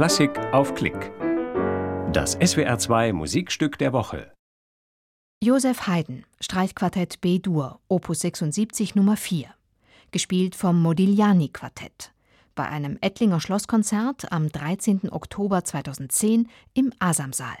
Klassik auf Klick. Das SWR2 Musikstück der Woche. Josef Haydn, Streichquartett B-Dur, Opus 76 Nummer 4. Gespielt vom Modigliani Quartett. Bei einem Ettlinger Schlosskonzert am 13. Oktober 2010 im Asamsaal.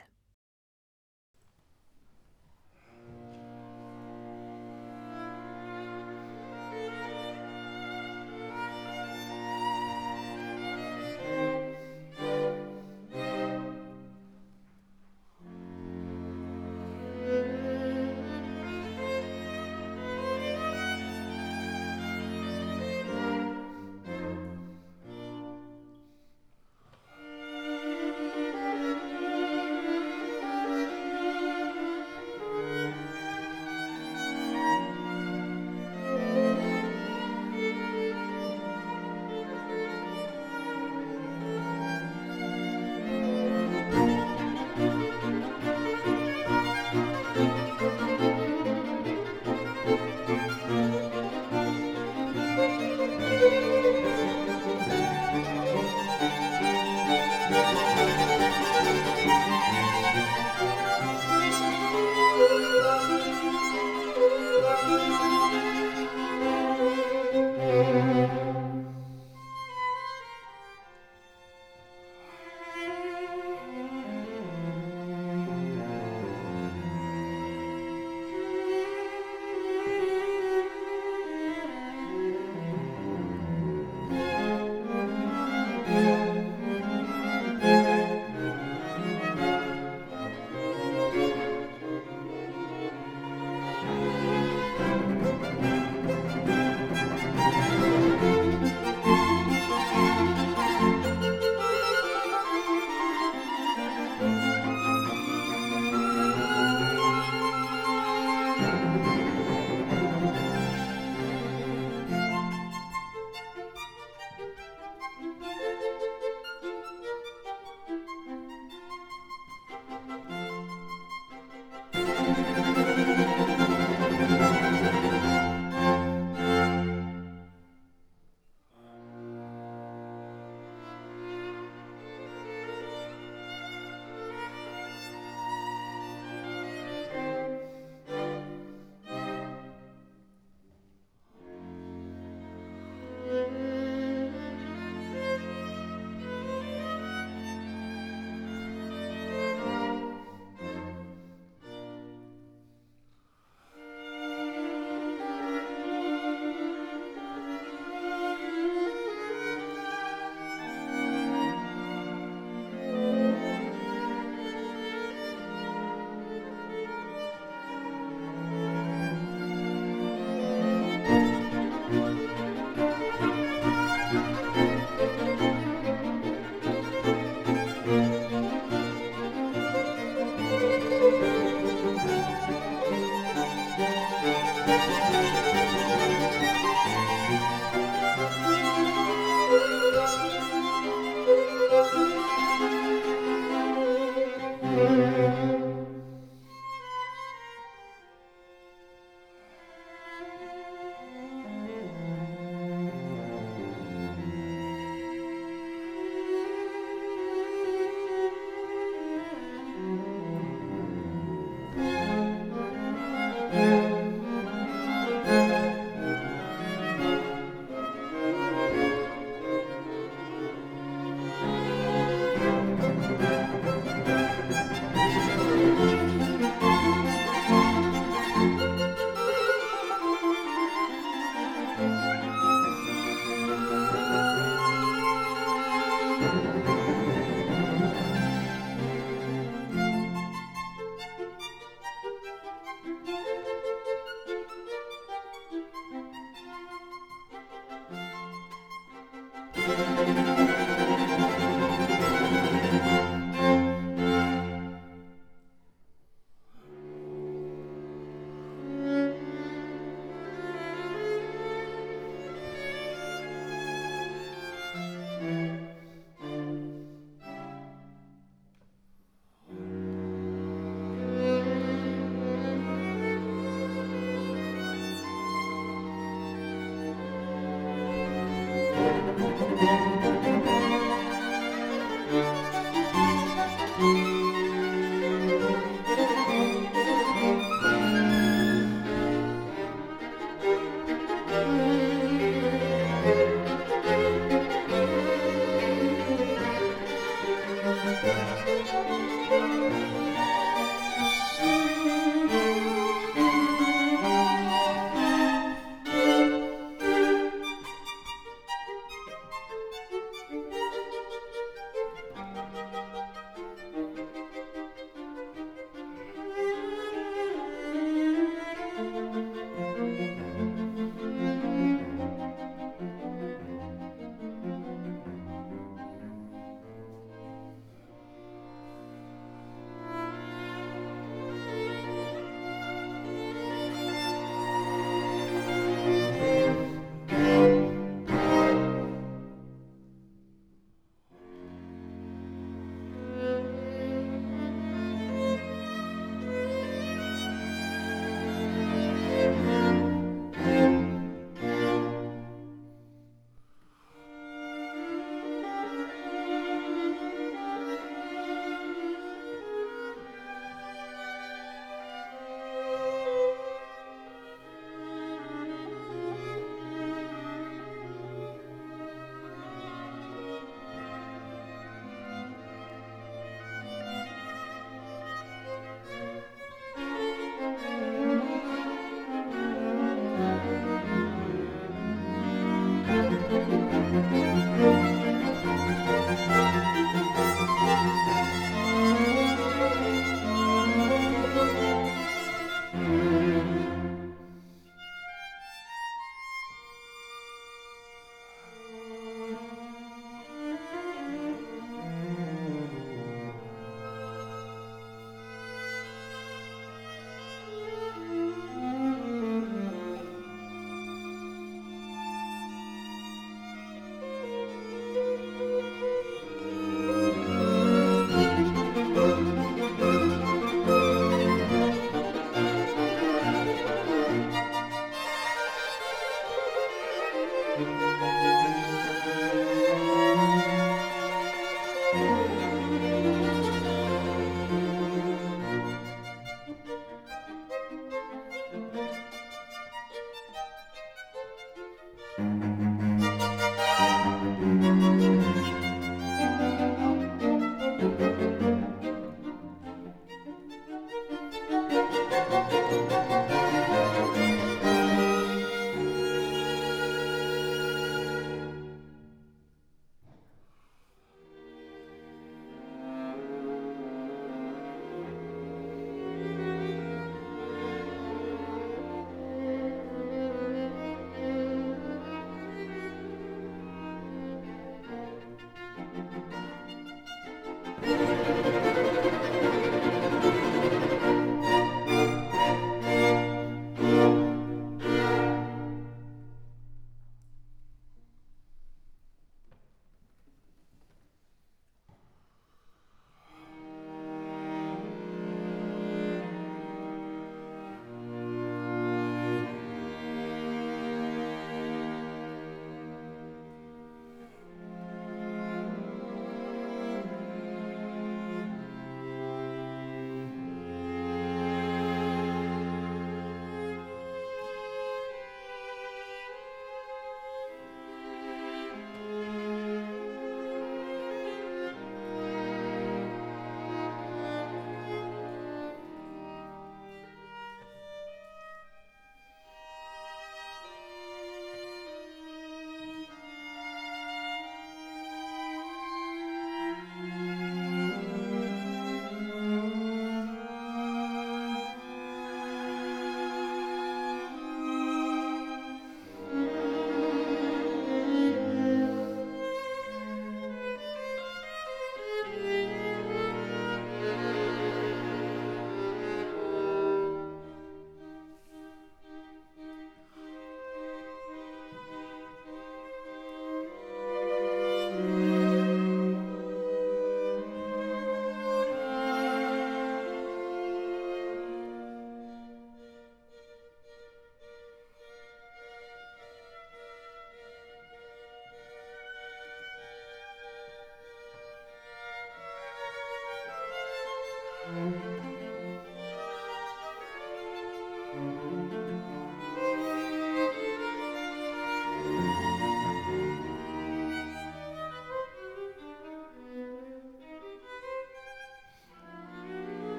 Música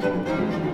Música